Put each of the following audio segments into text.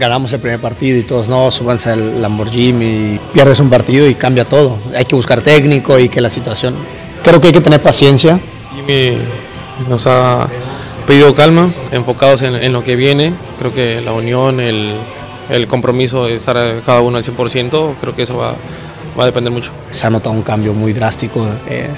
Ganamos el primer partido y todos no, súbanse al Lamborghini y pierdes un partido y cambia todo. Hay que buscar técnico y que la situación. Creo que hay que tener paciencia. Jimmy nos ha pedido calma, enfocados en, lo que viene. Creo que la unión, el, el, compromiso de estar cada uno al 100%, creo que eso va, va a depender mucho. Se ha notado un cambio muy drástico, eh,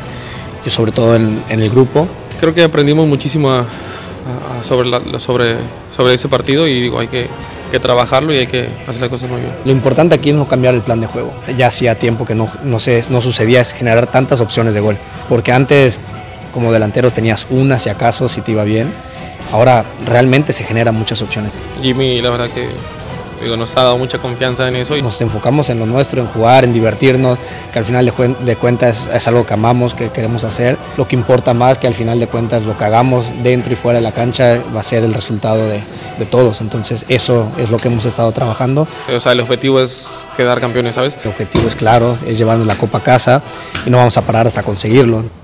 yo sobre todo en, en, el grupo. Creo que aprendimos muchísimo a, a, sobre, la, sobre, sobre ese partido y digo, hay que que trabajarlo y hay que hacer las cosas muy bien. Lo importante aquí es no cambiar el plan de juego. Ya hacía tiempo que no, no, se, no sucedía es generar tantas opciones de gol. Porque antes, como delanteros, tenías una si acaso, si te iba bien. Ahora realmente se generan muchas opciones. Jimmy, la verdad que digo, nos ha dado mucha confianza en eso. Y... Nos enfocamos en lo nuestro, en jugar, en divertirnos, que al final de, de cuentas es, es, algo que amamos, que queremos hacer. Lo que importa más que al final de cuentas lo que hagamos dentro y fuera de la cancha va a ser el resultado de, de todos. Entonces eso es lo que hemos estado trabajando. O sea, el objetivo es quedar campeones, ¿sabes? El objetivo es claro, es llevarnos la copa a casa y no vamos a parar hasta conseguirlo.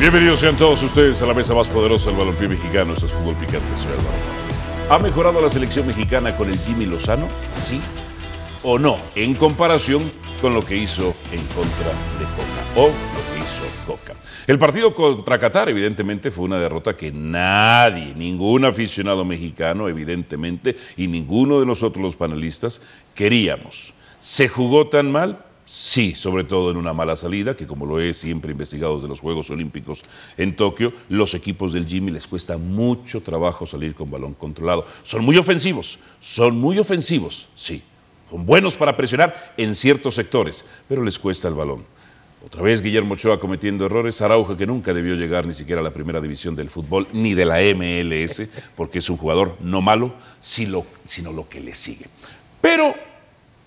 Bienvenidos sean todos ustedes a la mesa más poderosa del balompié mexicano. Esto es Fútbol Picante. Soy Álvaro. ¿Ha mejorado la selección mexicana con el Jimmy Lozano? Sí o no, en comparación con lo que hizo en contra de Coca o lo que hizo Coca. El partido contra Qatar, evidentemente, fue una derrota que nadie, ningún aficionado mexicano, evidentemente, y ninguno de nosotros los panelistas queríamos. ¿Se jugó tan mal? Sí, sobre todo en una mala salida, que como lo he siempre investigado de los Juegos Olímpicos en Tokio, los equipos del Jimmy les cuesta mucho trabajo salir con balón controlado. Son muy ofensivos, son muy ofensivos, sí. Son buenos para presionar en ciertos sectores, pero les cuesta el balón. Otra vez Guillermo Ochoa cometiendo errores, Araujo que nunca debió llegar ni siquiera a la primera división del fútbol, ni de la MLS, porque es un jugador no malo, sino lo que le sigue. Pero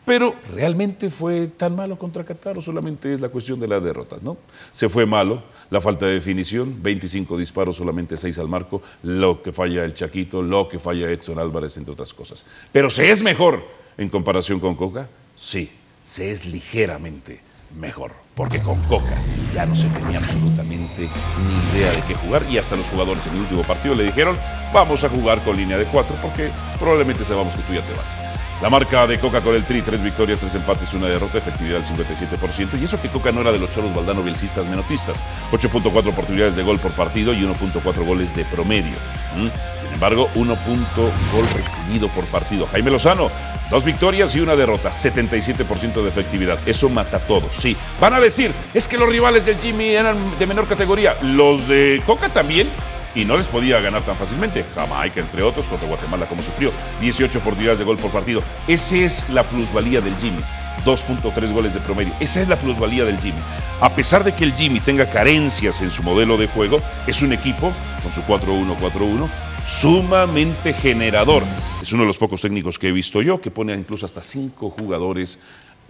pero ¿realmente fue tan malo contra Qatar o solamente es la cuestión de las derrotas? ¿no? Se fue malo, la falta de definición, 25 disparos, solamente 6 al marco, lo que falla el Chaquito, lo que falla Edson Álvarez, entre otras cosas. Pero ¿se es mejor en comparación con Coca? Sí, se es ligeramente mejor, porque con Coca ya no se tenía absolutamente ni idea de qué jugar y hasta los jugadores en el último partido le dijeron, vamos a jugar con línea de 4 porque probablemente sabamos que tú ya te vas. La marca de Coca con el Tri, tres victorias, tres empates, una derrota, efectividad del 57%. Y eso que Coca no era de los choros baldano bielcistas menotistas. 8.4 oportunidades de gol por partido y 1.4 goles de promedio. ¿Mm? Sin embargo, 1. gol recibido por partido. Jaime Lozano, dos victorias y una derrota, 77% de efectividad. Eso mata todo, sí. Van a decir, es que los rivales del Jimmy eran de menor categoría. Los de Coca también, y no les podía ganar tan fácilmente. Jamaica, entre otros, contra Guatemala, como sufrió. 18 oportunidades de gol por partido. Esa es la plusvalía del Jimmy. 2.3 goles de promedio. Esa es la plusvalía del Jimmy. A pesar de que el Jimmy tenga carencias en su modelo de juego, es un equipo, con su 4-1-4-1, sumamente generador. Es uno de los pocos técnicos que he visto yo que pone incluso hasta 5 jugadores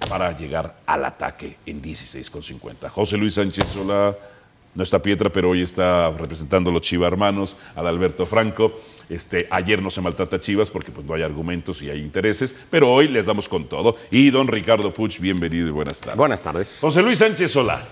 para llegar al ataque en 16,50. José Luis Sánchez Sola no está Pietra, pero hoy está representando a los Chiva hermanos, Adalberto Franco. Este, ayer no se maltrata a Chivas porque pues, no hay argumentos y hay intereses, pero hoy les damos con todo. Y don Ricardo Puch, bienvenido y buenas tardes. Buenas tardes. José Luis Sánchez Solá.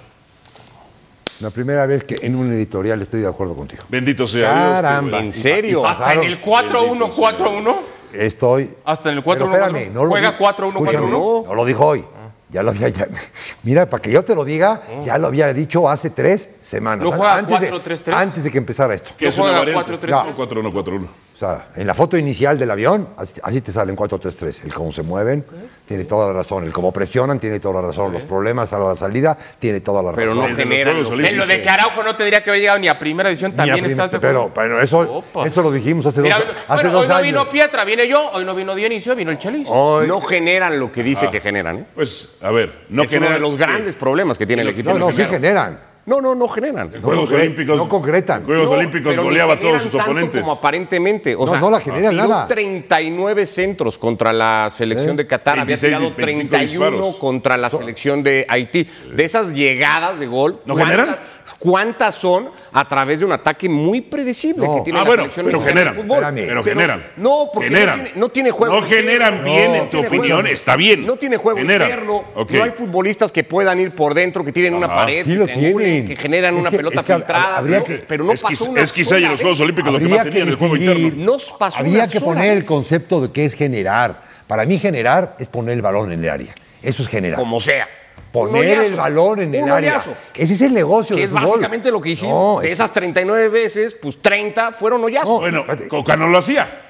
La primera vez que en un editorial estoy de acuerdo contigo. Bendito sea Caramba. ¿En serio? ¿Hasta en el 4-1-4-1? Estoy. ¿Hasta en el Pero 4-1-4-1? espérame, no lo ¿Juega di- 4-1-4-1? escúchame, No lo dijo hoy. Ya lo había. ya- mira, para que yo te lo diga, ya lo había dicho hace tres semanas. ¿No juega antes, de, 4-3-3? antes de que empezara esto. Que es ¿No una juega variante. 4-3-3? 4-1-4-1. O sea, en la foto inicial del avión, así, así te salen 4-3-3. El cómo se mueven, tiene toda la razón. El cómo presionan, tiene toda la razón. Los problemas a la salida, tiene toda la Pero razón. no Desde los generan. Lo- En lo de que Araujo no tendría que haber llegado ni a primera división, a también estás de pero, pero eso, Opa. eso lo dijimos hace Mira, dos, hace bueno, dos hoy no años. vino Pietra, viene yo, hoy no vino Dionisio, vino el Chelis. Hoy- No generan lo que dice que generan. ¿eh? Pues, a ver, no es uno genera- de los grandes problemas que tiene el equipo. no, no, sí generan. No, no, no generan. En Juegos concre- Olímpicos. no concretan. en Juegos No, Olímpicos goleaba a todos generan sus tanto oponentes. Como aparentemente. O No, sea, no la genera tiró nada. 39 centros contra la selección de Qatar. 26, había tirado 25 31 disparos. contra la selección de Haití. De esas llegadas de gol, ¿No ¿cuántas- generan? ¿Cuántas son a través de un ataque muy predecible No. que tiene Ah, la bueno, selección pero mexicana de generan. fútbol? Pero generan. No, porque Generan. No, tiene, no tiene juego. No generan bien, No en tu opinión, juego- está bien. No tiene juego Generan. interno. No hay futbolistas que puedan ir por dentro, que tienen una pared, Sí lo que triangulen, tienen. que generan Es una que- pelota es que filtrada. que- pero no es, pasó una es quizá y en los Juegos. Olímpicos lo que más tenían el juego interno. No pasó Habría que poner el concepto de qué es generar. Para mí generar es poner el balón en el área. Eso es generar. Como sea. Poner el balón en el Un área. hoyazo. Ese es el negocio Que del es fútbol. básicamente lo que hicimos. No, de es- esas 39 veces, pues 30 fueron hoyazos. Bueno, espérate. Coca no lo hacía.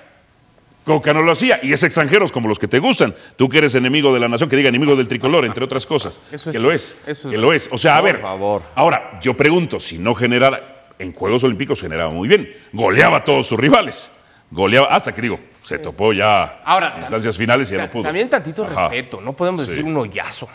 Coca no lo hacía. Y es extranjeros como los que te gustan. Tú que eres enemigo de la nación, que diga enemigo del tricolor, entre otras cosas. Eso es- que lo es. eso es que lo es. O sea, a Por ver. favor. Ahora, yo pregunto, si no generara. En Juegos Olímpicos generaba muy bien. Goleaba a todos sus rivales. Goleaba, hasta que digo, se topó ya Ahora, en instancias finales y ya no pudo. También tantito Ajá. respeto, no podemos Sí. decir un hoyazo.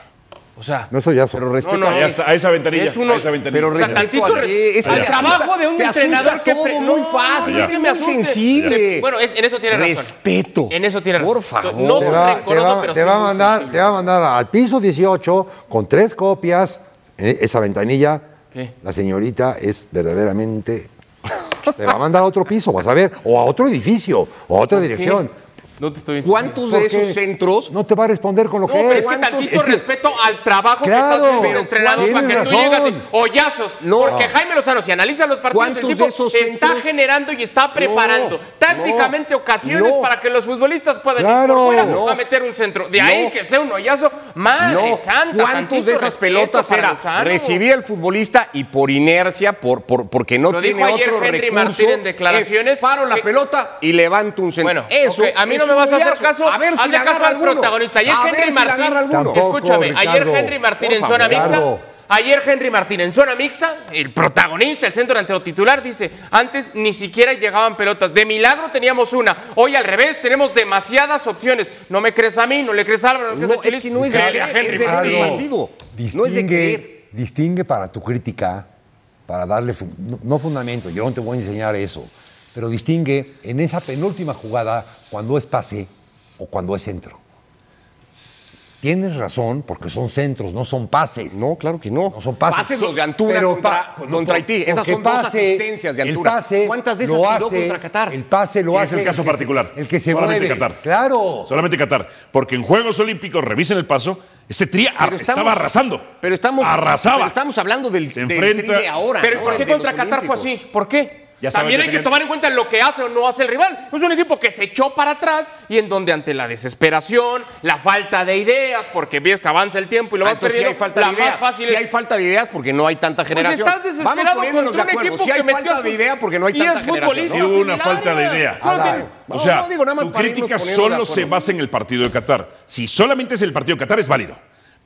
O sea, No soy yazo. Pero respeto No, no, a- está, a esa ventanilla. Es uno- a esa ventanilla. pero o sea, respeto tantito a- re- es al que te trabajo de un te entrenador que todo muy fácil, es muy sensible. Bueno, es- en eso tiene razón. Respeto. En eso tiene Por razón. favor. No te va, te va- pero te va a mandar, te va a mandar al piso 18 con tres copias. eh, esa ventanilla, ¿Qué? la señorita es verdaderamente. Te va a mandar a otro piso, vas a ver, o a otro edificio, o a otra dirección. No te estoy ¿Cuántos de esos centros No te va a responder con lo No, que pero es. es que ¿Cuántos- tantito es que- respeto al trabajo que Claro, está haciendo el entrenador para que tienes tú razón. así, hoyazos. No. Porque Jaime Lozano, si analiza los partidos, el ¿Cuántos tipo de esos está centros- generando y está preparando tácticamente no, ocasiones no. para que los futbolistas puedan ir Claro. por fuera No. a meter un centro. De ahí No. que sea un hoyazo, madre No, santa. ¿cuántos de esas pelotas era? Lozano? Recibía el futbolista y por inercia, por, por- porque no Lo tiene dijo ayer otro Henry recurso, Martín en declaraciones es paro la que- pelota y levanto un centro. Bueno, eso a mí no es me vas a hacer caso, A ver si hazle le caso agarra al alguno. protagonista. Ayer a ver Henry si Martín. Tampoco, escúchame, ayer. Henry Martín en zona mixta, ayer Henry Martín en zona mixta, el protagonista, el centro delantero titular, dice, antes ni siquiera llegaban pelotas, de milagro teníamos una, hoy al revés, tenemos demasiadas opciones, no me crees a mí, no le crees a Álvaro, no le crees No, a Chelis, es que no es de a Henry es de partido. No es de creer. Distingue, distingue para tu crítica, para darle, fu- no, no fundamento, yo no te voy a enseñar eso, pero distingue en esa penúltima jugada cuando es pase o cuando es centro. Tienes razón, porque son centros, no son pases. No, claro que no. No son pases. Pases los de Antuna Pero contra, pa- no, contra por- Haití. Esas son dos asistencias de el Antuna. pase ¿Cuántas de esas lo tiró hace- contra Qatar? El pase lo hace. es el caso se- particular. el que se Solamente mueve. Qatar. Claro. Solamente Qatar. Porque en Juegos Olímpicos, revisen el paso, ese tri estaba arrasando. Pero estamos, Arrasaba. pero estamos hablando del, Se del tri de ahora. Pero. ¿por qué contra Qatar fue así? ¿Por qué? Ya También hay que tomar en cuenta lo que hace o no hace el rival. Es un equipo que se echó para atrás y en donde ante la desesperación, la falta de ideas, porque ves que avanza el tiempo y lo Ah, vas entonces perdiendo, hay falta la de idea. más fácil Sí es- hay falta de ideas porque no hay tanta generación. Pues estás Vamos desesperado contra de un acuerdo. equipo Sí hay que falta de idea porque no hay y tanta es generación. futbolista. Sí hubo una falta de idea. O sea, no, digo, nada más tu crítica de solo se basa en el partido de Qatar. Si solamente es el partido de Qatar, es válido.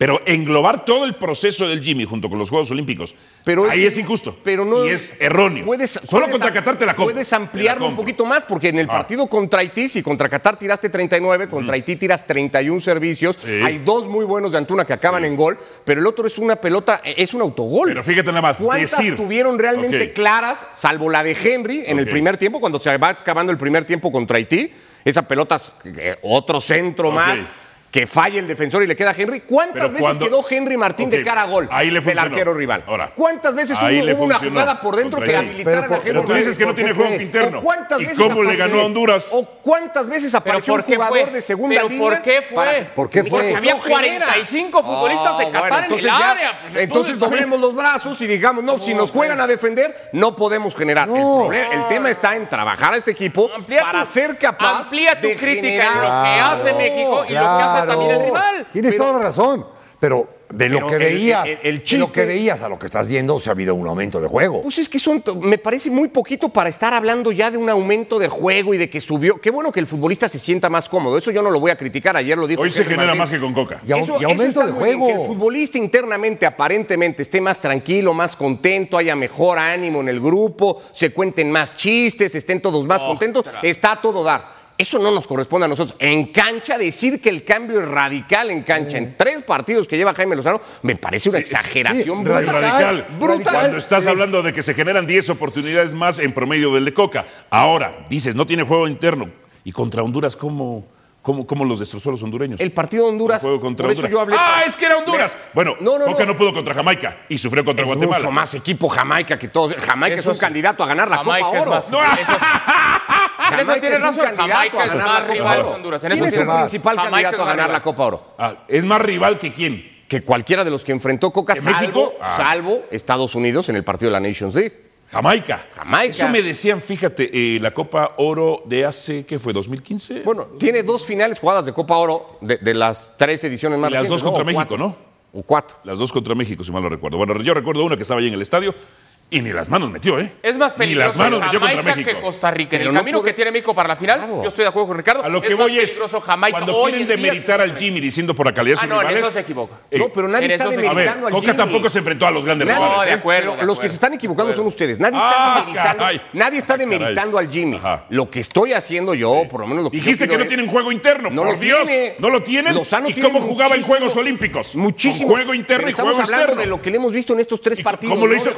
Pero englobar todo el proceso del Jimmy junto con los Juegos Olímpicos, Pero ahí es injusto. Pero no, y es erróneo. Puedes, Solo puedes contra Qatar te la compro. Puedes ampliarlo un poquito más, porque en el Ah. partido contra Haití, si contra Qatar tiraste 39, contra Haití tiras 31 servicios. Sí. Hay dos muy buenos de Antuna que acaban en gol, pero el otro es una pelota, es un autogol. Pero fíjate nada más, ¿Cuántas decir- tuvieron realmente claras, salvo la de Henry en el primer tiempo, cuando se va acabando el primer tiempo contra Haití? Esa pelota, eh, otro centro Ok. más. Que falle el defensor y le queda a Henry. ¿Cuántas Pero veces cuando- quedó Henry Martín de Ok, cara a gol ahí le del arquero rival? Ahora, ¿Cuántas veces ahí hubo le una jugada por dentro que Pero a por- Henry Pero tú dices que no ¿Por qué tiene juego interno. ¿O cuántas ¿Y veces cómo le ganó a Honduras? ¿O cuántas veces apareció ¿por un jugador fue? de segunda ¿Pero línea? por qué fue? para- ¿Por qué fue? Porque había No genera. 45 futbolistas de Ah, Qatar bueno, en el ya- área. Pues, entonces doblemos los brazos y digamos, no, si nos juegan a defender, no podemos generar. El, problema- el tema está en trabajar a este equipo para ser capaz amplía tu de crítica lo que hace México y lo que hace también el rival. Tienes Pero- toda la razón. Pero de lo Pero que el- veías, el- el de lo que veías a lo que estás viendo, se ha habido un aumento de juego. Pues es que son, me parece muy poquito para estar hablando ya de un aumento de juego y de que subió. Qué bueno que el futbolista se sienta más cómodo. Eso yo no lo voy a criticar. Ayer lo dijo. Hoy se genera Martín. más que con Coca. Y, au- y aumento de bien, juego. Que el futbolista internamente, aparentemente, esté más tranquilo, más contento, haya mejor ánimo en el grupo, se cuenten más chistes, estén todos más contentos. Está a todo dar. Eso no nos corresponde a nosotros. En cancha, decir que el cambio es radical en cancha en tres partidos que lleva Jaime Lozano, me parece una exageración sí, brutal. Radical. Brutal. Cuando estás hablando de que se generan 10 oportunidades más en promedio del de Coca. Ahora, dices, no tiene juego interno. Y contra Honduras, ¿cómo, cómo, cómo los destrozó los hondureños? El partido de Honduras, El juego contra por eso Honduras. yo hablé... Ah, es que era Honduras. Bueno, No, no, Coca no. no. pudo contra Jamaica y sufrió contra Es Guatemala. mucho más equipo Jamaica que todos. Jamaica Eso es un sí. candidato a ganar la Jamaica Copa es Oro. más- No. eso sí. En eso es un razón. candidato Jamaica a es ganar más la Copa rival Oro. que Honduras. En ¿Quién eso es sí. el principal Jamaica candidato a más ganar la rival. Copa Oro? Ah, es más rival que quién. Que cualquiera de los que enfrentó Coca, ¿En salvo, México? Ah. salvo Estados Unidos en el partido de la Nations League. Jamaica. Jamaica. Eso me decían, fíjate, eh, la Copa Oro de hace, ¿qué fue? ¿2015? Bueno, tiene dos finales jugadas de Copa Oro de, de las tres ediciones más Y las recientes, dos contra México, cuatro. ¿no? O cuatro. Las dos contra México, si mal no recuerdo. Bueno, yo recuerdo una que estaba ahí en el estadio y ni las manos metió, ¿eh? Es más Ni las peligroso manos metió contra Jamaica México. que Costa Rica. En el no camino puede- que tiene México para la final, Claro. yo estoy de acuerdo con Ricardo. A lo que es voy es, peligroso Jamaica cuando hoy quieren en demeritar al. Jimmy diciendo por la calidad de Ah, sus no, en rivales... eso se equivoca. eh, No, pero nadie en está demeritando ver, al Coca Jimmy. tampoco se enfrentó a los grandes Nadie- rivales. No, de ¿eh? acuerdo. Pero los que se están equivocando son ustedes. Nadie está Ah, demeritando, caray. nadie está demeritando al Jimmy. Ajá. Lo que estoy haciendo yo, por lo menos lo que Dijiste que no tienen juego interno, No por Dios. tiene. No lo tienen. ¿Y cómo jugaba en Juegos Olímpicos? Muchísimo. Juego interno y juego estamos hablando externo. de lo que le hemos visto en estos tres ¿Y partidos. cómo lo no hizo-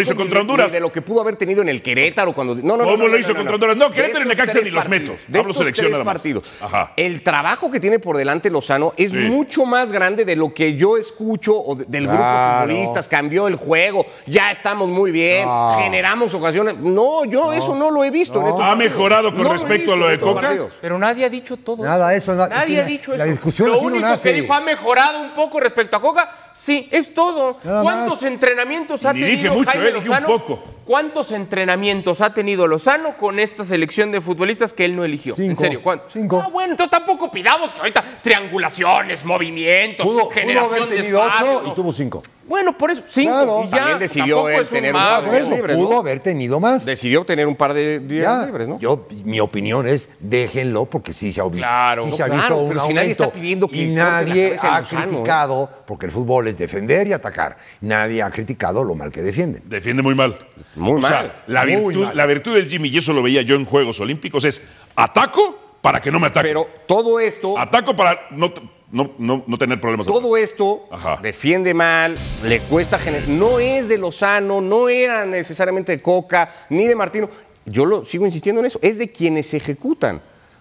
lo hizo contra Honduras? ni de lo que pudo haber tenido en el Querétaro cuando. No, no, no, ¿Cómo no, lo no, hizo no, contra no. Honduras? No, Querétaro y Necaxa ni los meto. de Hablo estos selección tres nada más. partidos. Ajá. El trabajo que tiene por delante Lozano es Sí. mucho más grande de lo que yo escucho o de- del grupo de futbolistas. Cambió el juego, ya estamos muy bien, generamos ocasiones. No, yo eso no lo he visto en estos ¿Ha mejorado con No respecto a lo de Coca? Pero nadie ha dicho todo Nada, eso na- Nadie ha dicho la eso. discusión Lo no único que dijo ha mejorado un poco respecto a Coca, sí, es todo. Nada ¿Cuántos más. entrenamientos ha Ni tenido dije mucho, Jaime eh, dije un Lozano? poco. ¿Cuántos entrenamientos ha tenido Lozano con esta selección de futbolistas que él no eligió? En serio, ¿cuántos? Cinco. Ah, bueno, entonces tampoco pidamos que ahorita triangulaciones, movimientos, Pudo, pudo generación haber de tenido espacio, ocho y tuvo cinco. Bueno, por eso, cinco. Claro. y ya, También decidió él tener un par de eso, libres, pudo ¿no? haber tenido más. Decidió tener un par de días Ya, libres, ¿no? Yo, mi opinión es, déjenlo, porque sí se ha visto, Claro. sí se ha Claro, visto un pero si nadie aumento. está pidiendo que y nadie ha Lozano, ¿eh? criticado, porque el fútbol es defender y atacar. Nadie ha criticado lo mal que defienden. Defiende muy mal. Muy o sea, mal. la Muy virtud, mal. la virtud del Jimmy, y eso lo veía yo en Juegos Olímpicos, es ataco para que no me ataquen. Pero todo esto, Ataco para no, no, no, no tener problemas. todo atrás. esto Ajá. defiende mal, le cuesta generar. No es de Lozano, no era necesariamente de Coca, ni de Martino. Yo lo sigo insistiendo en eso, es de quienes ejecutan.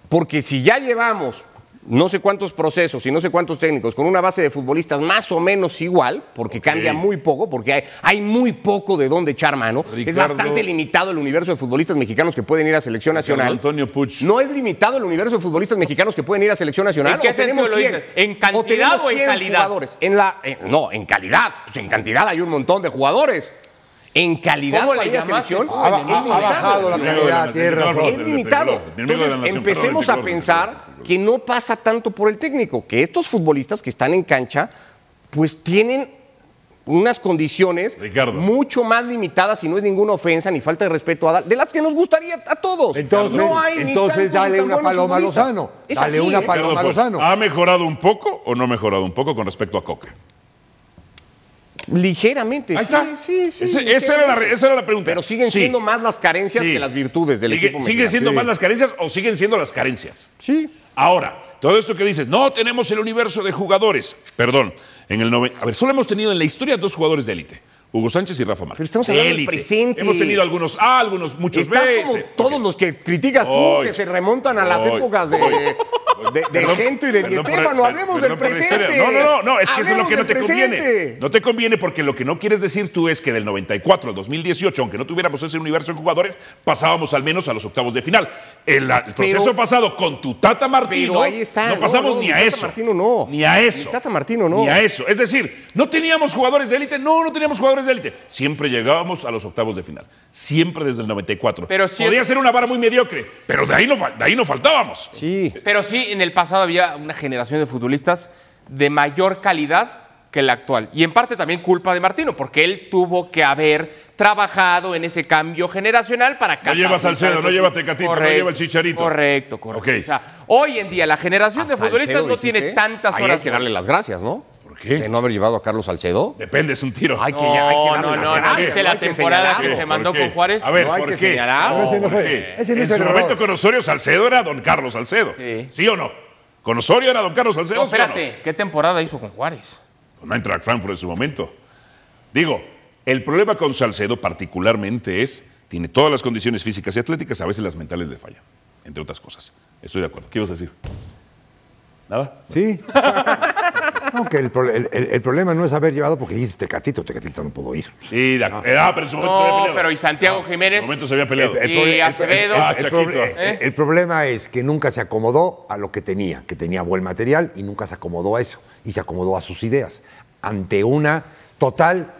Porque si ya llevamos no sé cuántos procesos y no sé cuántos técnicos con una base de futbolistas más o menos igual, porque cambia muy poco, porque hay, hay muy poco de dónde echar mano. Es bastante limitado el universo de futbolistas mexicanos que pueden ir a selección Ricardo nacional. Antonio Puch. No es limitado el universo de futbolistas mexicanos que pueden ir a selección nacional. ¿En qué o tenemos sentido lo 100, dices? ¿En cantidad tenemos o en 100 calidad? jugadores. En la, en- no, en calidad. Pues en cantidad hay un montón de jugadores. En calidad ¿Cómo para a llamaste selección. Ha, ha- es ha limitado. bajado la calidad, la-. Es limitado. Entonces la empecemos a pensar que no pasa tanto por el técnico, que estos futbolistas que están en cancha, pues tienen unas condiciones Ricardo. mucho más limitadas y no es ninguna ofensa ni falta de respeto a dar, de las que nos gustaría a todos. Entonces, no hay ni entonces dale una paloma a. Lozano. Dale así, una ¿eh? paloma. Ricardo Puch, Lozano. ¿Ha mejorado un poco o no ha mejorado un poco con respecto a Coca? Ligeramente. Ahí sí, está. Sí, sí. Esa, era la, esa era la pregunta. Pero siguen siendo más las carencias que las virtudes del Sigue- equipo ¿Siguen siendo más las carencias o siguen siendo las carencias? Sí. Ahora, todo esto que dices, no tenemos el universo de jugadores. Perdón, en el nove- A ver, solo hemos tenido en la historia dos jugadores de élite. Hugo Sánchez y Rafa Márquez. Pero estamos hablando del presente. Hemos tenido algunos A, algunos muchos Estás B. como todos los que criticas tú, Hoy. que se remontan a las Hoy. épocas de. De, de Perdón, Gento y de Di Hablemos del presente. No, no, no, no, es que eso es lo que no te conviene. No te conviene porque lo que no quieres decir tú es que del 94 al 2018, aunque no tuviéramos ese universo de jugadores, pasábamos al menos a los octavos de final. El, el proceso Pero- pasado con tu Tata Martino, Pero ahí está. no pasamos No, no, ni a Tata eso. Martino no. Ni a eso. Tata Martino no. Ni a eso. Es decir, no teníamos jugadores de élite, no, no teníamos jugadores de élite. Siempre llegábamos a los octavos de final. Siempre desde el 94. Pero sí Podía es- ser una vara muy mediocre, pero de ahí no, de ahí no faltábamos. Sí. Pero sí, en el pasado había una generación de futbolistas de mayor calidad que la actual. Y en parte también culpa de Martino, porque él tuvo que haber trabajado en ese cambio generacional para No lleva catapultar Salcedo, no lleva. Tecatito, no lleva el Chicharito. Correcto, correcto. Ok. O sea, hoy en día la generación de futbolistas Salcedo, no tiene tantas ahí horas. Hay que darle las gracias, ¿no? Qué? de no haber llevado a Carlos Salcedo. Depende, es un tiro. Hay que, ya- hay que No, darle no, no, ¿no viste la temporada que se ¿Por mandó con Juárez? A ver, No hay ¿por que qué? señalar. En su momento con Osorio Salcedo era don Carlos Salcedo. Sí. ¿Sí o no? ¿Con Osorio era don Carlos Salcedo? Espérate, ¿qué temporada hizo con Juárez? Con Eintracht Frankfurt en su momento. Digo, el problema con Salcedo particularmente es, tiene todas las condiciones físicas y atléticas, a veces las mentales le fallan, entre otras cosas. Estoy de acuerdo. ¿Qué ibas a decir? ¿Nada? Sí. No, que el, pro- el- el- el problema no es haber llevado porque dices Tecatito, Tecatito no puedo ir. Sí, de acuerdo. Ah, pero en su momento se había No, peleado. pero y Santiago En Jiménez. su momento se había peleado. El- el Y Acevedo. Ah, Chaquito. ¿Eh? el problema es que nunca se acomodó a lo que tenía, que tenía buen material y nunca se acomodó a eso. Y se acomodó a sus ideas. Ante una total,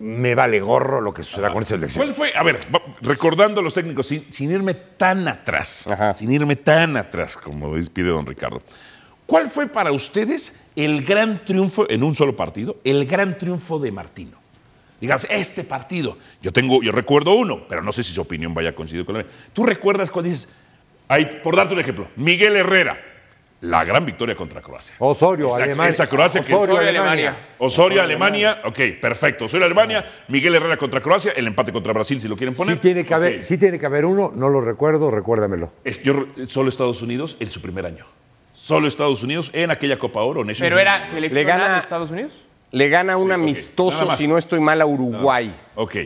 me vale gorro lo que suceda con esa selección. ¿Cuál fue? A ver, recordando a los técnicos, sin, sin irme tan atrás, Ajá. sin irme tan atrás, como dice- pide don Ricardo. ¿Cuál fue para ustedes el gran triunfo en un solo partido? El gran triunfo de Martino. Digamos, este partido. Yo tengo, yo recuerdo uno, pero no sé si su opinión vaya a coincidir con la mía. ¿Tú recuerdas cuando dices, hay, por darte un ejemplo, Miguel Herrera, la gran victoria contra Croacia? Osorio, Esa- Alemania. esa Croacia que- Osorio, Osorio, Alemania. Alemania. Osorio, Alemania, ok, perfecto. Osorio, Alemania, Miguel Herrera contra Croacia, el empate contra Brasil, si lo quieren poner. Sí tiene, que haber, sí tiene que haber uno, no lo recuerdo, recuérdamelo. Es- yo solo Estados Unidos en su primer año. Solo Estados Unidos en aquella Copa Oro. Nations Pero era seleccionado gana- de Estados Unidos. Le gana un Sí, amistoso, si no estoy mal, a Uruguay. Ok.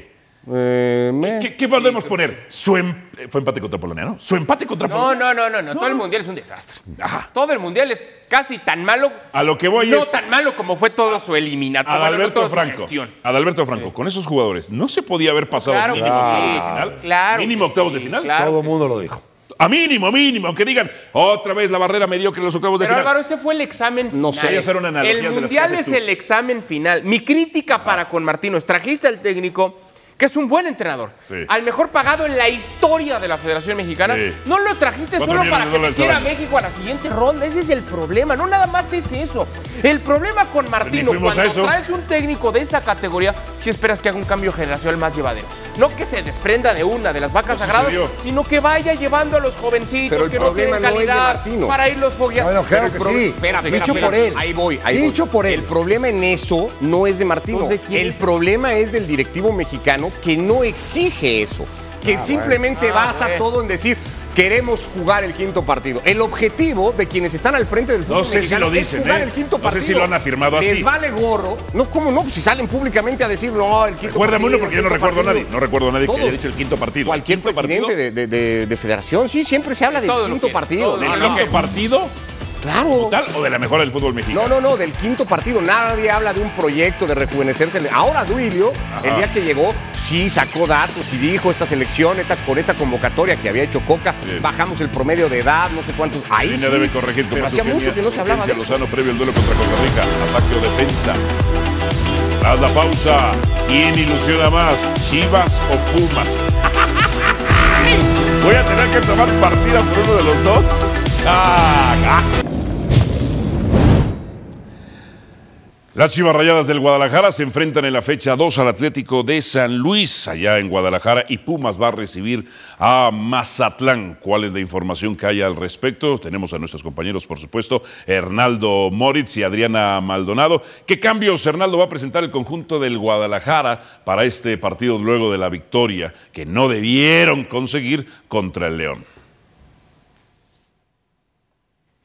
Eh, me- ¿Qué, qué podemos poner? Su em- fue empate contra Polonia, ¿no? Su empate contra No, Polonia. no, no, no, no. Todo el mundial es un desastre. Ajá. Todo el mundial es casi tan malo. A lo que voy no es- tan malo como fue todo su no Adalberto Franco. Adalberto Franco, con esos jugadores, ¿no se podía haber pasado Claro que mínimo sí, octavos de final? claro Mínimo octavos sí, de final. claro Todo el mundo lo dijo. A mínimo, mínimo. Aunque digan otra vez la barrera mediocre en los octavos de Pero final. Álvaro, ese fue el examen final. No sé. A hacer una analogía de El las que mundial haces es tú. el examen final. Mi crítica para con Martino es trajiste al técnico que es un buen entrenador, Sí. al mejor pagado en la historia de la Federación Mexicana. Sí. No lo trajiste solo para que metiera a. México a la siguiente ronda. Ese es el problema. No nada más es eso. El problema con Martino, cuando eso. traes un técnico de esa categoría, si esperas que haga un cambio generacional más llevadero. No que se desprenda de una de las vacas No sagradas, sucedió. sino que vaya llevando a los jovencitos Pero que no tienen calidad para irlos fogueando. Bueno, claro el que. Espera, espera, Dicho espera. por él. Ahí voy, ahí voy. Dicho por él. El problema en eso no es de Martino. Entonces, ¿de quién El es? problema es del directivo mexicano que no exige eso. Que simplemente bueno. Ah, basa bueno. todo en decir. Queremos jugar el quinto partido. El objetivo de quienes están al frente del fútbol sé si lo dicen, es jugar ¿eh? el quinto No sé partido. si lo han afirmado Les así. vale gorro. No, ¿cómo no? Si salen públicamente a decir, no, el quinto Recuérdame partido. uno porque yo no recuerdo a nadie. partido. No recuerdo a nadie que haya Todos. dicho el quinto partido. Cualquier ¿Quinto partido? presidente de, de- de- de federación, sí, siempre se habla del quinto partido. ¿Del No, No, quinto no. partido Claro. total o de la mejora del fútbol mexicano? No, no, no, del quinto partido. Nadie habla de un proyecto de rejuvenecerse. Ahora Duilio, el día que llegó, sí sacó datos y dijo esta selección, esta, con esta convocatoria que había hecho Coca, Bien. bajamos el promedio de edad, no sé cuántos. Ahí Línea sí. debe corregir pero hacía mucho que no se hablaba de eso. Lozano previo al duelo contra Costa Rica. Ataque o defensa. Tras la pausa, ¿quién ilusiona más? ¿Chivas o Pumas? Voy a tener que tomar partida por uno de los dos. Ah, ah. Las Chivas Rayadas del Guadalajara se enfrentan en la fecha 2 al Atlético de San Luis, allá en Guadalajara, y Pumas va a recibir a Mazatlán. ¿Cuál es la información que hay al respecto? Tenemos a nuestros compañeros, por supuesto, Hernaldo Moritz y Adriana Maldonado. ¿Qué cambios, Hernaldo, va a presentar el conjunto del Guadalajara para este partido luego de la victoria que no debieron conseguir contra el León?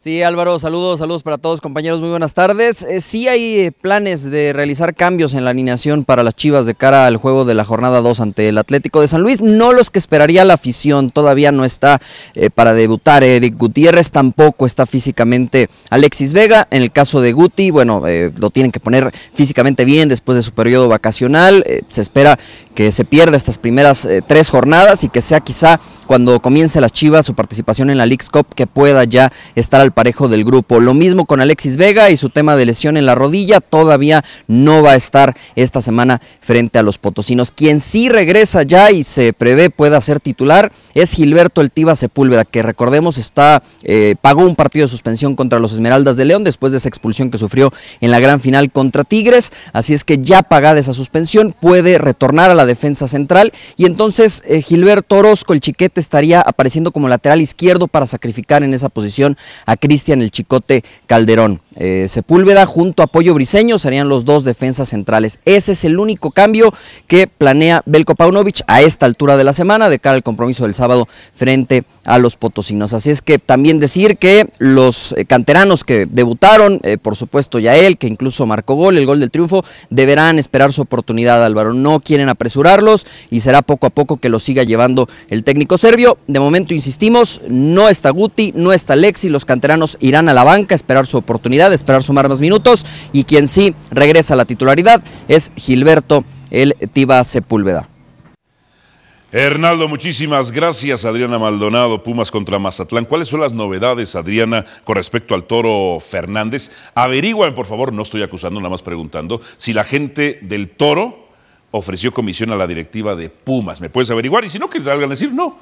Sí, Álvaro, saludos, saludos para todos compañeros, muy buenas tardes. Eh, sí hay eh, planes de realizar cambios en la alineación para las Chivas de cara al juego de la jornada 2 ante el Atlético de San Luis, no los que esperaría la afición, todavía no está eh, para debutar. Eric Gutiérrez, tampoco está físicamente. Alexis Vega, en el caso de Guti, bueno, eh, lo tienen que poner físicamente bien después de su periodo vacacional, se espera que se pierda estas primeras tres jornadas y que sea quizá cuando comience las Chivas su participación en la League's Cup que pueda ya estar al parejo del grupo. Lo mismo con Alexis Vega y su tema de lesión en la rodilla, todavía no va a estar esta semana frente a los potosinos. Quien sí regresa ya y se prevé pueda ser titular es Gilberto El Tiva Sepúlveda, que recordemos está eh, pagó un partido de suspensión contra los Esmeraldas de León después de esa expulsión que sufrió en la gran final contra Tigres, así es que ya pagada esa suspensión puede retornar a la defensa central y entonces eh, Gilberto Orozco, el chiquete, estaría apareciendo como lateral izquierdo para sacrificar en esa posición a Cristian el Chicote Calderón. Eh, Sepúlveda junto a Pollo Briseño serían los dos defensas centrales. Ese es el único cambio que planea Belko Paunovic a esta altura de la semana de cara al compromiso del sábado frente a los potosinos. Así es que también decir que los eh, canteranos que debutaron, eh, por supuesto ya él, que incluso marcó gol, el gol del triunfo, deberán esperar su oportunidad, Álvaro. No quieren apresurarlos y será poco a poco que lo siga llevando el técnico serbio. De momento, insistimos, no está Guti, no está Lexi, los canteranos irán a la banca a esperar su oportunidad, a esperar sumar más minutos y quien sí regresa a la titularidad es Gilberto el Tiba Sepúlveda. Hernaldo, muchísimas gracias. Adriana Maldonado, Pumas contra Mazatlán. ¿Cuáles son las novedades, Adriana, con respecto al Toro Fernández? Averigüen, por favor, no estoy acusando, nada más preguntando, si la gente del Toro ofreció comisión a la directiva de Pumas. ¿Me puedes averiguar? Y si no, que salgan a decir no.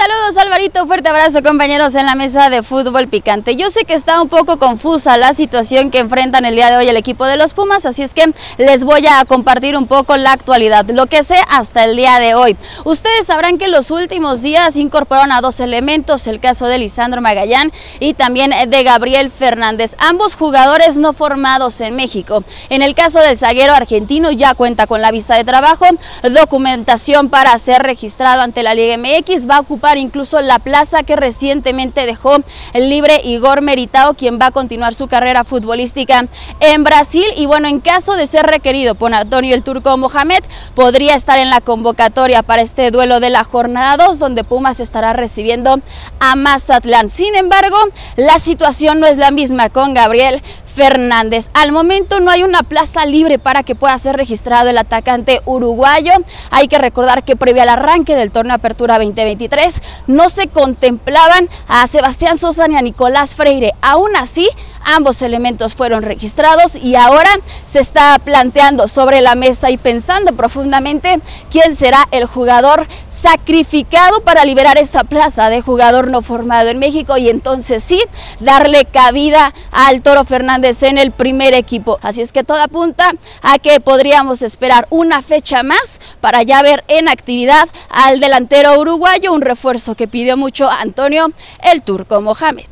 Saludos Alvarito, fuerte abrazo compañeros en la mesa de fútbol picante. Yo sé que está un poco confusa la situación que enfrentan el día de hoy el equipo de los Pumas, así es que les voy a compartir un poco la actualidad, lo que sé hasta el día de hoy. Ustedes sabrán que los últimos días incorporaron a dos elementos, el caso de Lisandro Magallán y también de Gabriel Fernández, ambos jugadores no formados en México. En el caso del zaguero argentino ya cuenta con la visa de trabajo, documentación para ser registrado ante la Liga MX, va a incluso la plaza que recientemente dejó el libre Igor Meritao, quien va a continuar su carrera futbolística en Brasil. Y bueno, en caso de ser requerido por Antonio el Turco Mohamed, podría estar en la convocatoria para este duelo de la jornada 2, donde Pumas estará recibiendo a Mazatlán. Sin embargo, la situación no es la misma con Gabriel Fernández. Al momento no hay una plaza libre para que pueda ser registrado el atacante uruguayo. Hay que recordar que previo al arranque del torneo Apertura 2023 no se contemplaban a Sebastián Sosa ni a Nicolás Freire. Aún así, ambos elementos fueron registrados y ahora se está planteando sobre la mesa y pensando profundamente quién será el jugador sacrificado para liberar esa plaza de jugador no formado en México y entonces sí darle cabida al Toro Fernández en el primer equipo. Así es que todo apunta a que podríamos esperar una fecha más para ya ver en actividad al delantero uruguayo, un refuerzo que pidió mucho Antonio el Turco Mohamed.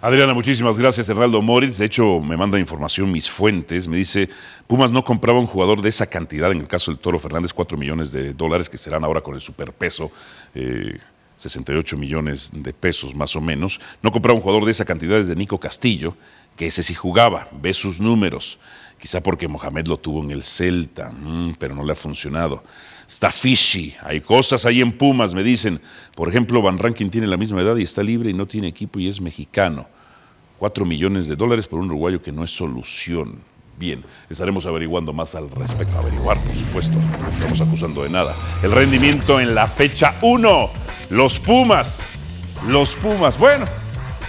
Adriana, muchísimas gracias. Hernaldo Moritz, de hecho, me manda información mis fuentes. Me dice, Pumas no compraba un jugador de esa cantidad, en el caso del Toro Fernández, 4 millones de dólares, que serán ahora con el superpeso, eh, 68 millones de pesos más o menos. No compraba un jugador de esa cantidad desde Nico Castillo, que ese sí jugaba, ve sus números. Quizá porque Mohamed lo tuvo en el Celta, mm, pero no le ha funcionado. Está fishy, hay cosas ahí en Pumas, me dicen. Por ejemplo, Van Rankin tiene la misma edad y está libre y no tiene equipo y es mexicano. 4 millones de dólares por un uruguayo que no es solución. Bien, estaremos averiguando más al respecto. Averiguar, por supuesto, no estamos acusando de nada. El rendimiento en la fecha 1. Los Pumas. Los Pumas. Bueno,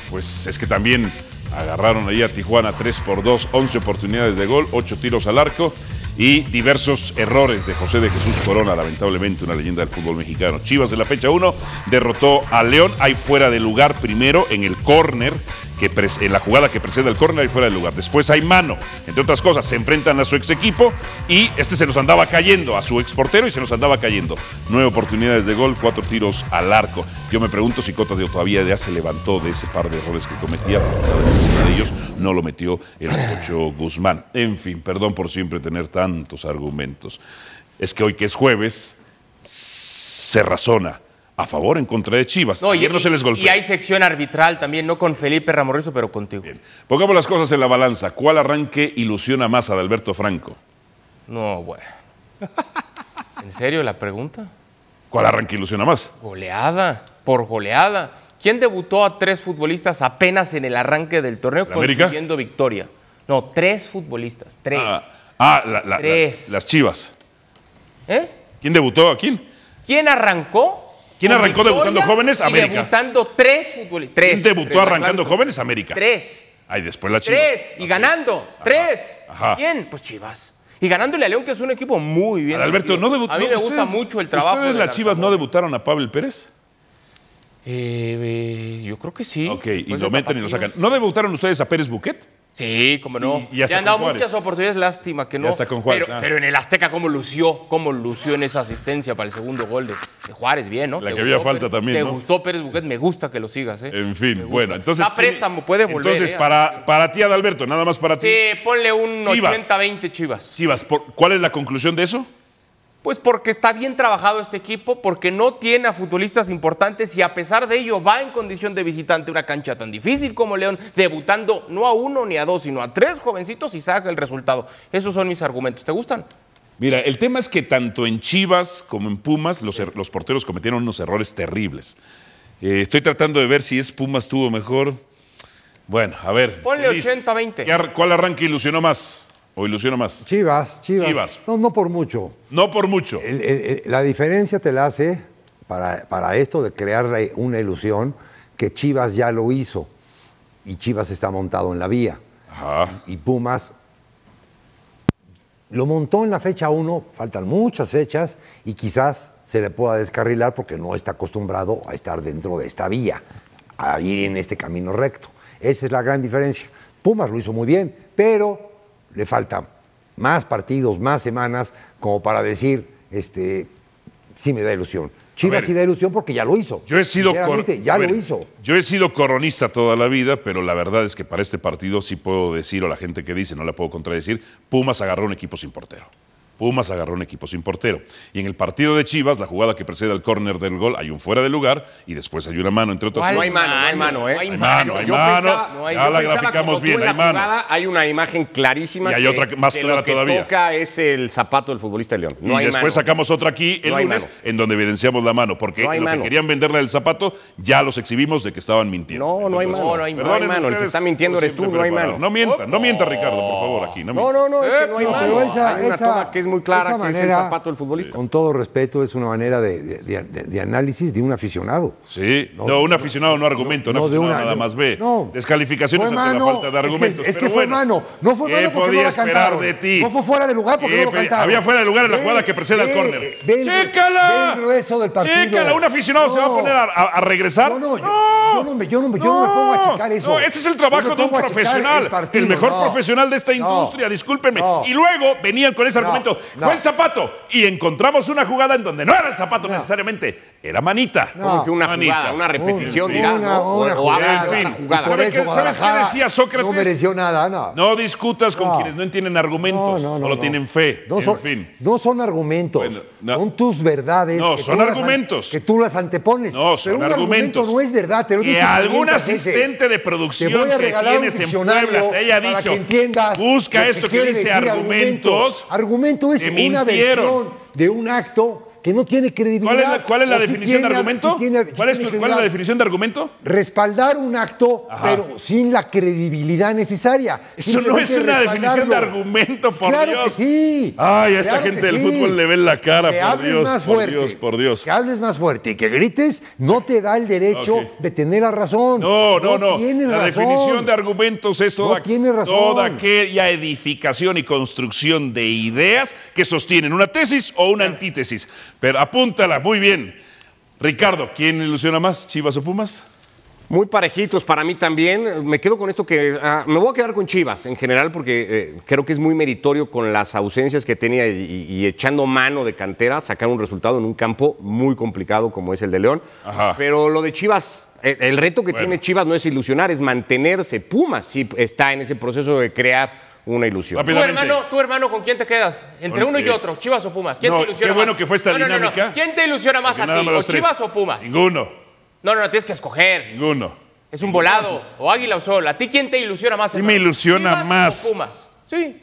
pues es que también agarraron ahí a Tijuana 3 por 2, 11 oportunidades de gol, 8 tiros al arco y diversos errores de José de Jesús Corona, lamentablemente una leyenda del fútbol mexicano. Chivas de la fecha 1 derrotó a León, ahí fuera de lugar primero en el córner que en la jugada que precede al córner y fuera del lugar. Después hay mano, entre otras cosas, se enfrentan a su ex equipo y este se nos andaba cayendo, a su ex portero y se nos andaba cayendo. Nueve oportunidades de gol, cuatro tiros al arco. Yo me pregunto si Cota de todavía ya se levantó de ese par de errores que cometía, uno de ellos no lo metió el Ocho Guzmán. En fin, perdón por siempre tener tantos argumentos. Es que hoy que es jueves, se razona a favor, en contra de Chivas. No, Ayer y, no se les golpeó. Y hay sección arbitral también, no con Felipe Ramorrizo, pero contigo. Bien. Pongamos las cosas en la balanza. ¿Cuál arranque ilusiona más a Alberto Franco? No, bueno. ¿En serio la pregunta? ¿Cuál arranque ilusiona más? Goleada, por goleada. ¿Quién debutó a tres futbolistas apenas en el arranque del torneo consiguiendo victoria? No, tres futbolistas, tres. Ah, ah, la- la- la- Tres. las Chivas. ¿Eh? ¿Quién debutó? ¿A quién? ¿Quién arrancó? ¿Quién arrancó debutando jóvenes? y América. debutando tres futbolistas. Tres. ¿Quién debutó tres, arrancando jóvenes? América. Tres. Ay, después la Chivas. Tres. Y ganando. Tres. Ajá. ¿Quién? Pues Chivas. Y ganándole a León, que es un equipo muy bien. Alberto. ¿no debutó? A mí me gusta mucho el trabajo. ¿Ustedes, de las Chivas, no debutaron a Pavel Pérez? Eh, eh, yo creo que sí. Ok, y Pues lo meten y lo sacan. ¿No debutaron ustedes a Pérez Buquet? Sí, como no. Y- y ya está Le han dado Juárez. muchas oportunidades, lástima que no. Ya está con Juárez, Pero, ah. pero en el Azteca, ¿cómo lució? ¿Cómo lució en esa asistencia para el segundo gol de, de Juárez? Bien, ¿no? La ¿Te que había falta Pérez? también, ¿Te ¿no? gustó Pérez Buquet? Me gusta que lo sigas, ¿eh? En fin, bueno, entonces. Da préstamo, puede volver. Entonces, ¿eh? para, para ti, Adalberto, nada más para ti. Sí, ponle un Chivas. 80-20 Chivas. Chivas, ¿por- ¿cuál es la conclusión de eso? Pues porque está bien trabajado este equipo, porque no tiene a futbolistas importantes y a pesar de ello va en condición de visitante una cancha tan difícil como León, debutando no a uno ni a dos, sino a tres jovencitos y saca el resultado. Esos son mis argumentos. ¿Te gustan? Mira, el tema es que tanto en Chivas como en Pumas los, er- los porteros cometieron unos errores terribles. Eh, estoy tratando de ver si es Pumas tuvo mejor. Bueno, a ver. Ponle Luis, 80-20. ¿qué ar- ¿Cuál arranque ilusionó más? ¿O ilusionó más? Chivas, Chivas. Chivas. No, no por mucho. No por mucho. El- el- el- la diferencia te la hace para, para esto de crear una ilusión que Chivas ya lo hizo y Chivas está montado en la vía. Ajá. Y Pumas lo montó en la fecha 1, faltan muchas fechas y quizás se le pueda descarrilar porque no está acostumbrado a estar dentro de esta vía, a ir en este camino recto. Esa es la gran diferencia. Pumas lo hizo muy bien, pero le faltan más partidos, más semanas como para decir, este, sí me da ilusión. Chivas ver, sí da ilusión porque ya lo hizo. Yo he sido ya ver, lo hizo. Yo he sido coronista toda la vida, pero la verdad es que para este partido sí puedo decir, o la gente que dice, no la puedo contradecir, Pumas agarró un equipo sin portero. Pumas agarró un equipo sin portero. Y en el partido de Chivas, la jugada que precede al córner del gol, hay un fuera de lugar y después hay una mano, entre otras ¿Cuál No hay mano, no hay mano, ¿eh? No hay Hay mano. mano, hay Yo mano. pensaba- no hay- ya la graficamos bien, hay mano. jugada hay una imagen clarísima Y hay que- otra más que clara lo que todavía. toca es el zapato del futbolista de León. No y hay después mano. sacamos otra aquí el No hay lunes, mano. en donde evidenciamos la mano, porque lo mano. que querían venderle el zapato, ya los exhibimos de que estaban mintiendo. No, no hay mano. no hay mano. El que está mintiendo eres tú, no hay mano. No mientan, no mientan, Ricardo, por favor, aquí. No, No, no, es que no hay No, mano. hay una esa- toma que es muy clara, que es el manera, zapato del futbolista. Con todo respeto, es una manera de, de- de- de- de análisis de un aficionado. Sí, no, No, un aficionado no argumento, no de una- nada más ve. no. Descalificaciones ante mano, la falta de es que- argumentos. Es que, pero fue bueno, mano. No fue ¿qué mano porque podía no lo esperar cantaron. de ti? No fue fuera de lugar porque ¿Qué no lo cantaron. Había fuera de lugar en la jugada que precede al córner. ¡Chécala! ve el grueso del partido. Chécala, un aficionado se va a poner a, a- a regresar. No, no, yo, no me, yo no me- yo no me pongo a checar eso. No, ese es el trabajo de un profesional, el, partido, mejor profesional de esta industria, discúlpenme. Y luego venían con ese argumento, fue el zapato, y encontramos una jugada en donde no era el zapato necesariamente, era manita. Como que una Manita. jugada, una repetición, Una- dirás, una- ¿no? O- una o habla jugada, en fin. jugada. Por ¿Sabe eso qué- ¿Sabes qué decía Sócrates? No mereció nada, no. No discutas con No. quienes no entienden argumentos, No, no, no, solo no. tienen fe. No en son, fin. no son argumentos, Bueno, no. son tus verdades. No, que son las argumentos. que tú las antepones. No, son Pero un argumentos. argumento no es verdad. Te lo Que algún 500 veces. asistente de producción Te voy a que un tienes en Puebla te haya para dicho, que entiendas busca lo esto que quiere dice argumentos, Argumento, es una versión de un acto que no tiene credibilidad. ¿Cuál es la, cuál es la o sí definición de argumento? tiene- ¿Cuál, es cuál la definición de argumento? Respaldar un acto, Ajá. pero sin la credibilidad necesaria. Eso no es una definición de argumento, por claro Dios. que sí. Ay, a esta Claro gente del sí. fútbol le ven la cara, que por hables Dios, más por fuerte, Dios, por Dios. Que hables más fuerte y que grites no te da el derecho de tener la razón. No, no, no. Tienes la razón. definición de argumentos es toda, No razón. toda aquella edificación y construcción de ideas que sostienen una tesis o una antítesis. Pero apúntala, muy bien. Ricardo, ¿quién ilusiona más, Chivas o Pumas? Muy parejitos para mí también. Me quedo con esto que. ah, me voy a quedar con Chivas en general porque eh, creo que es muy meritorio con las ausencias que tenía y, y echando mano de cantera sacar un resultado en un campo muy complicado como es el de León. Ajá. Pero lo de Chivas. eh, El reto que Bueno. tiene Chivas no es ilusionar, es mantenerse. Pumas sí está en ese proceso de crear una ilusión. Tu hermano, tu hermano, ¿con quién te quedas? Entre uno y otro, Chivas o Pumas. ¿Quién no, te ilusiona qué bueno más? que fue esta No, no, no, no. dinámica. ¿Quién te ilusiona más Porque a ti? más ¿O. Chivas o Pumas? Ninguno, No, no, no, tienes que escoger. ninguno. Es un volado. O Águila o Sol. ¿A ti quién te ilusiona más? Sí hermano? me ilusiona ¿Chivas más. o Pumas? Sí.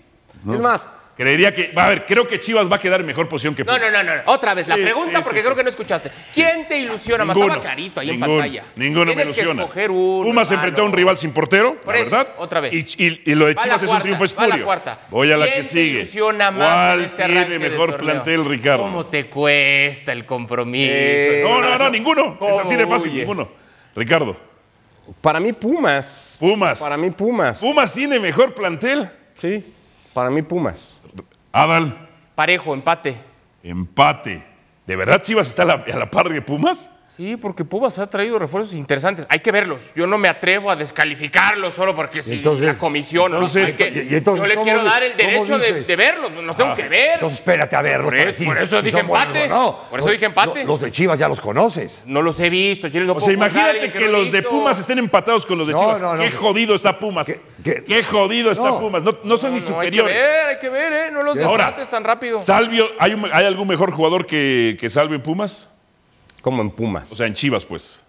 Es más, Creería que, va a ver, creo que Chivas va a quedar en mejor posición que No, Pumas. no, no, no. Otra vez, la Sí, pregunta sí, porque sí, creo sí. que no escuchaste. ¿Quién te ilusiona más? Estaba clarito ahí ninguno, en pantalla. Ninguno me Tienes que ilusiona. escoger uno, Pumas hermano. enfrentó a un rival sin portero, Por la eso, verdad. otra vez. Y, y- y lo de Va Chivas es un triunfo va espurio. la cuarta. Voy a la ¿Quién que te sigue. ilusiona más ¿Cuál en este tiene mejor plantel, Ricardo? ¿Cómo te cuesta el compromiso? Eh, No, no, no, ninguno. Es así de fácil, ninguno. Ricardo, para mí Pumas. Pumas. Para mí Pumas. Pumas tiene mejor plantel. Sí, para mí Pumas. Adal, Parejo, empate. empate. ¿De verdad Chivas está a la, a la par de Pumas? Sí, porque Pumas ha traído refuerzos interesantes. Hay que verlos. Yo no me atrevo a descalificarlos solo porque si entonces- la comisión. ¿no? entonces- que- y- y entonces, yo le ¿cómo quiero dar el derecho de, verlos. Los tengo Ah, que ver. Entonces espérate a verlos. Por por eso si dije empate. no. Por eso Los- dije empate. Los, los de Chivas ya los conoces. No los he visto. Yo no O sea, imagínate que, los de. Pumas estén empatados con los de No, Chivas. no, no. Qué jodido está Pumas. ¿Qué- Qué, jodido está. Pumas. No, no son ni No, hay que superiores. ver, hay que ver, ¿eh? No los Ahora, descartes tan rápido. Salvio, ¿hay, un- ¿hay algún mejor jugador que, que Salvio en Pumas? Como en Pumas. O sea, en Chivas, pues.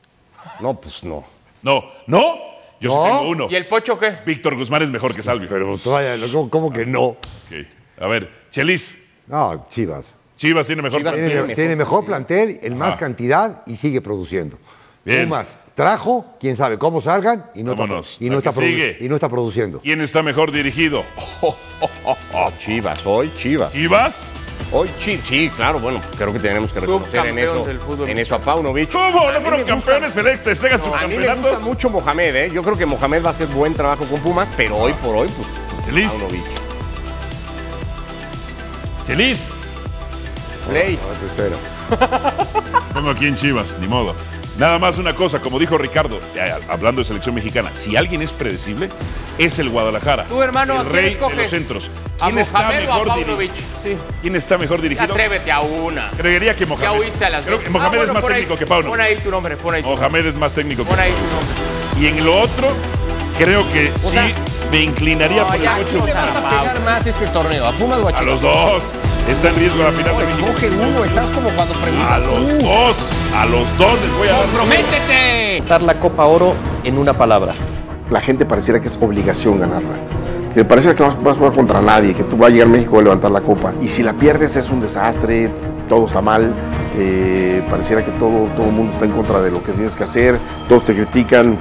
no, pues no. No, ¿no? Yo sí ¿No? tengo uno. ¿Y el Pocho qué? Víctor Guzmán es mejor que Salvio. Pero todavía, ¿cómo, cómo que no? Ok. A ver, Chelis. No, Chivas. Chivas tiene mejor Chivas plantel. Tiene, mejor tiene mejor plantel, en más cantidad y sigue produciendo. Bien. Pumas trajo, quién sabe cómo salgan y no, está, Vámonos. y no está que produ- sigue. y no está produciendo. ¿Quién está mejor dirigido? Chivas, hoy Chivas. ¿Chivas? Hoy Chivas. Sí, claro, bueno, creo que tenemos que reconocer en eso, del fútbol. en eso a Paunovic. ¿Cómo? ¿No fueron campeones? Félix, te sus A mí me gusta mucho Mohamed, ¿eh? Yo creo que Mohamed va a hacer buen trabajo con Pumas, pero hoy por hoy, pues, Chelis. Paunovic. Chelis. Play. Ahora te espero. Pongo aquí en Chivas, ni modo. Nada más una cosa, como dijo Ricardo, ya, hablando de selección mexicana, si alguien es predecible, es el Guadalajara. Tú, hermano, ¿a el rey de los centros. ¿A ¿Quién está o a mejor? Sí. ¿Quién está mejor dirigido? Atrévete a una. Creería que Ya Mohamed. oíste a las Creo que Mohamed Ah, bueno, es más pon ahí- técnico que Pauno. Pon ahí tu nombre, pon ahí tu nombre. Mohamed es más técnico que Pon ahí tu nombre. Y en lo otro, creo que sí sea, me inclinaría no, por ya, el ¿A a pegar más este torneo? ¿A Pumas o a A Chivas? los dos. Está en riesgo la final de México. Escoge uno, estás como cuando A preguntas. los dos. A los dos les voy a dar. ¡Comprométete! Dar la Copa Oro en una palabra. la gente pareciera que es obligación ganarla. Que pareciera que no vas a jugar contra nadie, que tú vas a llegar a México a levantar la copa. Y si la pierdes es un desastre, todo está mal, eh, pareciera que todo, todo el mundo está en contra de lo que tienes que hacer, todos te critican,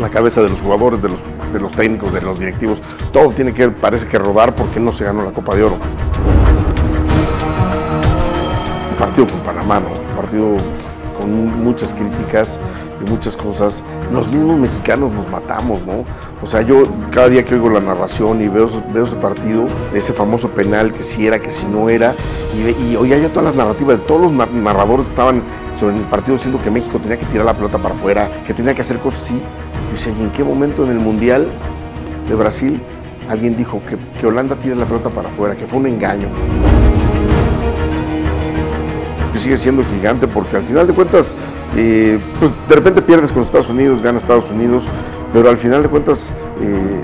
la cabeza de los jugadores, de los, de los técnicos, de los directivos, todo tiene que, parece que rodar porque no se ganó la Copa de Oro. Un partido con Panamá, ¿no? Un partido con muchas críticas y muchas cosas. Los mismos mexicanos nos matamos, ¿no? O sea, yo cada día que oigo la narración y veo, veo ese partido, ese famoso penal, que si era, que si no era, y, y oía yo todas las narrativas de todos los nar- narradores que estaban sobre el partido diciendo que México tenía que tirar la pelota para afuera, que tenía que hacer cosas así. Yo decía, ¿y en qué momento en el Mundial de Brasil alguien dijo que, que Holanda tira la pelota para afuera, que fue un engaño? Sigue siendo gigante porque al final de cuentas, eh, pues de repente pierdes con Estados Unidos, gana Estados Unidos, pero al final de cuentas eh,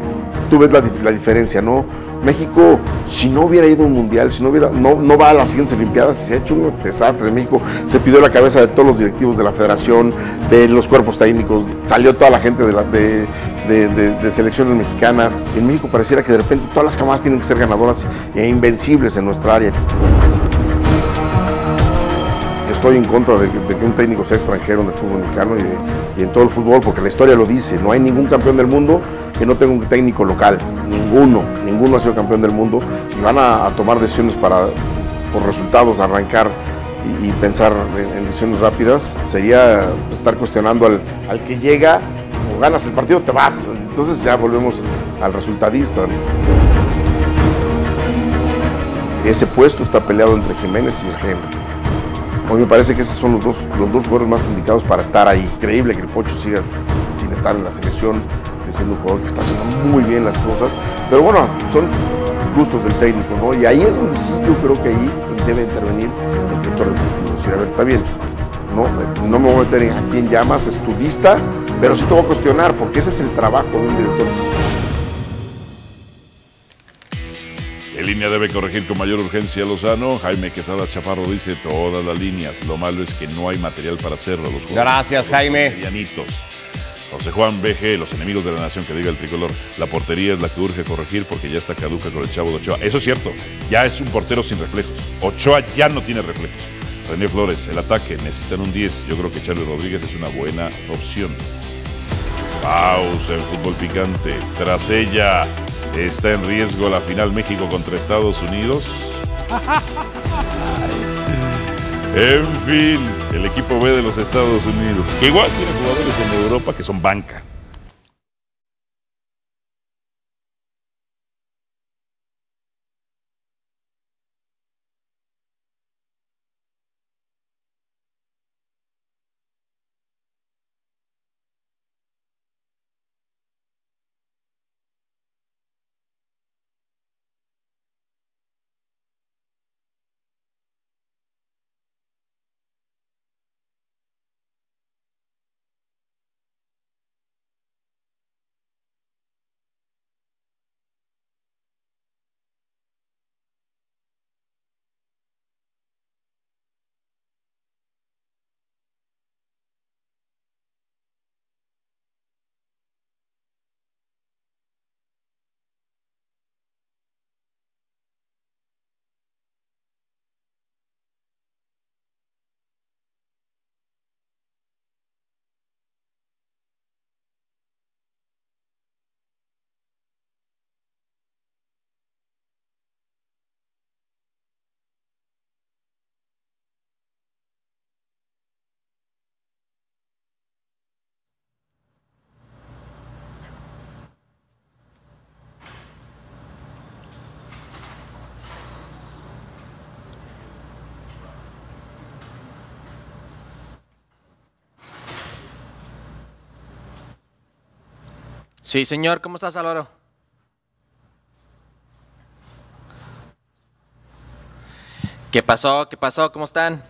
tú ves la, dif- la diferencia, ¿no? México, si no hubiera ido a un mundial, si no hubiera, no, no va a las siguientes Olimpiadas, se ha hecho un desastre. México se pidió la cabeza de todos los directivos de la federación, de los cuerpos técnicos, salió toda la gente de, la- de selecciones mexicanas. En México pareciera que de repente todas las camadas tienen que ser ganadoras e invencibles en nuestra área. Estoy en contra de que, un técnico sea extranjero en el fútbol mexicano y, en todo el fútbol, porque la historia lo dice. No hay ningún campeón del mundo que no tenga un técnico local. Ninguno, ninguno ha sido campeón del mundo. Si van a, tomar decisiones para, por resultados, arrancar y, pensar en, en decisiones rápidas, sería estar cuestionando al, al que llega o ganas el partido, te vas. Entonces ya volvemos al resultadista. Ese puesto está peleado entre Jiménez y Henry. A mí me parece que esos son los dos, los dos jugadores más indicados para estar ahí. Increíble que el Pocho siga sin estar en la selección, siendo un jugador que está haciendo muy bien las cosas. Pero bueno, son gustos del técnico, ¿no? Y ahí es donde sí yo creo que ahí debe intervenir el director deportivo. Decir, a ver, está bien, no, no me voy a meter en a quién llamas, es tu lista, pero sí te voy a cuestionar, porque ese es el trabajo de un director. Línea debe corregir con mayor urgencia Lozano. Jaime Quesada Chaparro dice todas las líneas. Lo malo es que no hay material para hacerlo. Los Gracias, Jaime. José Juan BG, los enemigos de la nación que diga el tricolor. La portería es la que urge corregir porque ya está caduca con el chavo de Ochoa. Eso es cierto. Ya es un portero sin reflejos. Ochoa ya no tiene reflejos. René Flores, el ataque. Necesitan un 10. Yo creo que Charlie Rodríguez es una buena opción. Pausa en fútbol picante. Tras ella está en riesgo la final México contra Estados Unidos. En fin, el equipo B de los Estados Unidos, que igual tiene jugadores en Europa que son banca. Sí, señor, ¿cómo estás, Álvaro? ¿Qué pasó? ¿Qué pasó? ¿Cómo están?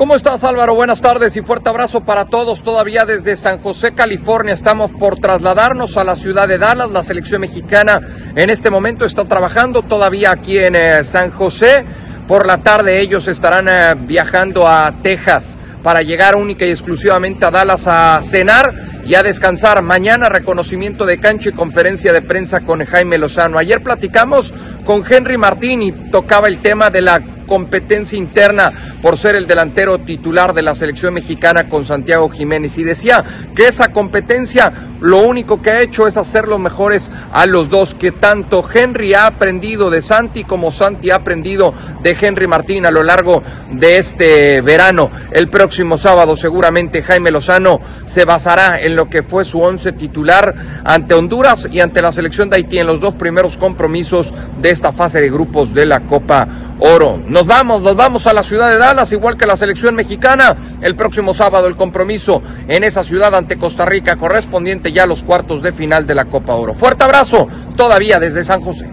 ¿Cómo estás Álvaro? Buenas tardes y fuerte abrazo para todos. Todavía desde San José, California, estamos por trasladarnos a la ciudad de Dallas. La selección mexicana en este momento está trabajando todavía aquí en eh, San José. Por la tarde ellos estarán eh, viajando a Texas para llegar única y exclusivamente a Dallas a cenar y a descansar. Mañana reconocimiento de cancha y conferencia de prensa con Jaime Lozano. Ayer platicamos con Henry Martín y tocaba el tema de la competencia interna por ser el delantero titular de la selección mexicana con Santiago Jiménez y decía que esa competencia lo único que ha hecho es hacer los mejores a los dos, que tanto Henry ha aprendido de Santi como Santi ha aprendido de Henry Martín a lo largo de este verano. El próximo sábado seguramente Jaime Lozano se basará en lo que fue su once titular ante Honduras y ante la selección de Haití en los dos primeros compromisos de esta fase de grupos de la Copa Oro. Nos vamos, nos vamos a la ciudad de Dallas, igual que la selección mexicana. El próximo sábado el compromiso en esa ciudad ante Costa Rica, correspondiente ya a los cuartos de final de la Copa Oro. Fuerte abrazo, todavía desde San José.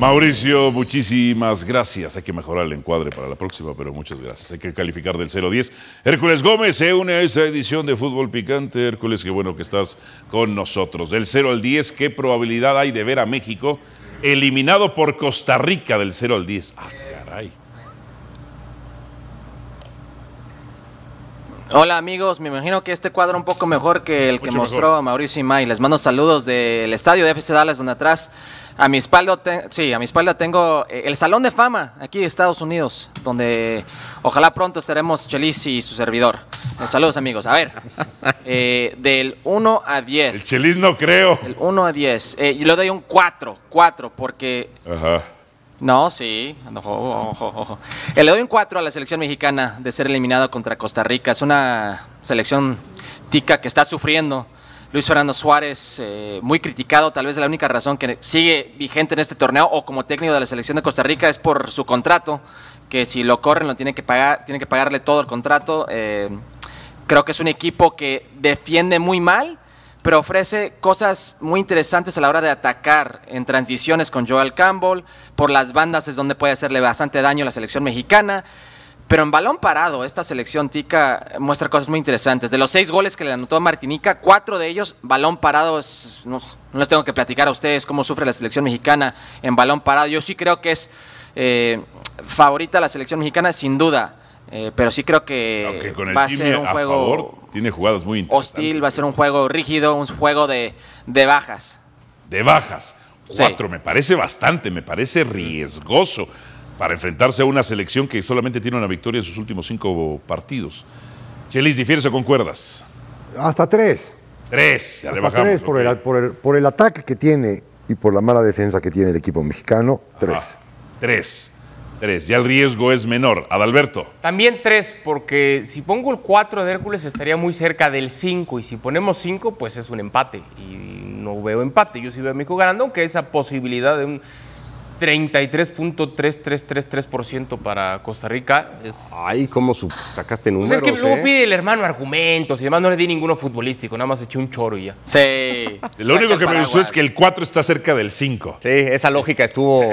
Mauricio, muchísimas gracias. Hay que mejorar el encuadre para la próxima, pero muchas gracias. Hay que calificar del 0 a 10. Hércules Gómez se une a esa edición de Fútbol Picante. Hércules, qué bueno que estás con nosotros. Del 0 al 10, ¿qué probabilidad hay de ver a México eliminado por Costa Rica del 0 al 10? Ah, caray. Hola amigos, me imagino que este cuadro un poco mejor que el que mostró mejor. Mauricio Imay. Les mando saludos del estadio de FC Dallas, donde atrás a mi espalda, te- sí, a mi espalda tengo eh, el Salón de Fama aquí de Estados Unidos, donde ojalá pronto estaremos Chelis y su servidor. Eh, saludos amigos. A ver, eh, del 1 a 10. El Chelis no creo. Del 1 a 10. Eh, yo le doy un 4, 4, porque Ajá. No, sí. Eh, le doy un 4 a la selección mexicana de ser eliminado contra Costa Rica. Es una selección tica que está sufriendo. Luis Fernando Suárez, eh, muy criticado, tal vez la única razón que sigue vigente en este torneo o como técnico de la selección de Costa Rica es por su contrato, que si lo corren lo tiene que pagar, tiene que pagarle todo el contrato. Eh, creo que es un equipo que defiende muy mal, pero ofrece cosas muy interesantes a la hora de atacar en transiciones con Joel Campbell. Por las bandas es donde puede hacerle bastante daño a la selección mexicana. Pero en balón parado, esta selección tica muestra cosas muy interesantes. De los seis goles que le anotó a Martinica, cuatro de ellos, balón parado, es- no, les tengo que platicar a ustedes cómo sufre la selección mexicana en balón parado. Yo sí creo que es eh, favorita la selección mexicana, sin duda. Eh, pero sí creo que Aunque con el va a ser un a juego favor, tiene jugadas muy hostil, va a ser un juego rígido, un juego de, de bajas. de bajas. Sí. Cuatro, me parece bastante, me parece riesgoso para enfrentarse a una selección que solamente tiene una victoria en sus últimos cinco partidos. Chelis, ¿difieres o concuerdas? Hasta tres. Tres, ya le Hasta bajamos. tres por, ok. el, por, el, por el ataque que tiene y por la mala defensa que tiene el equipo mexicano, tres. Tres, tres. Ya el riesgo es menor. Adalberto. También tres, porque si pongo el 4 de Hércules estaría muy cerca del 5 y si ponemos 5 pues es un empate y no veo empate. Yo sí veo a México ganando, aunque esa posibilidad de un 33.3333% para Costa Rica. Es... Ay, ¿cómo su- sacaste Pues números? es que luego eh? pide el hermano argumentos y además no le di ninguno futbolístico, nada más eché un choro y ya. Sí. Lo único que me gustó es que el 4 está cerca del 5. Sí, esa lógica estuvo...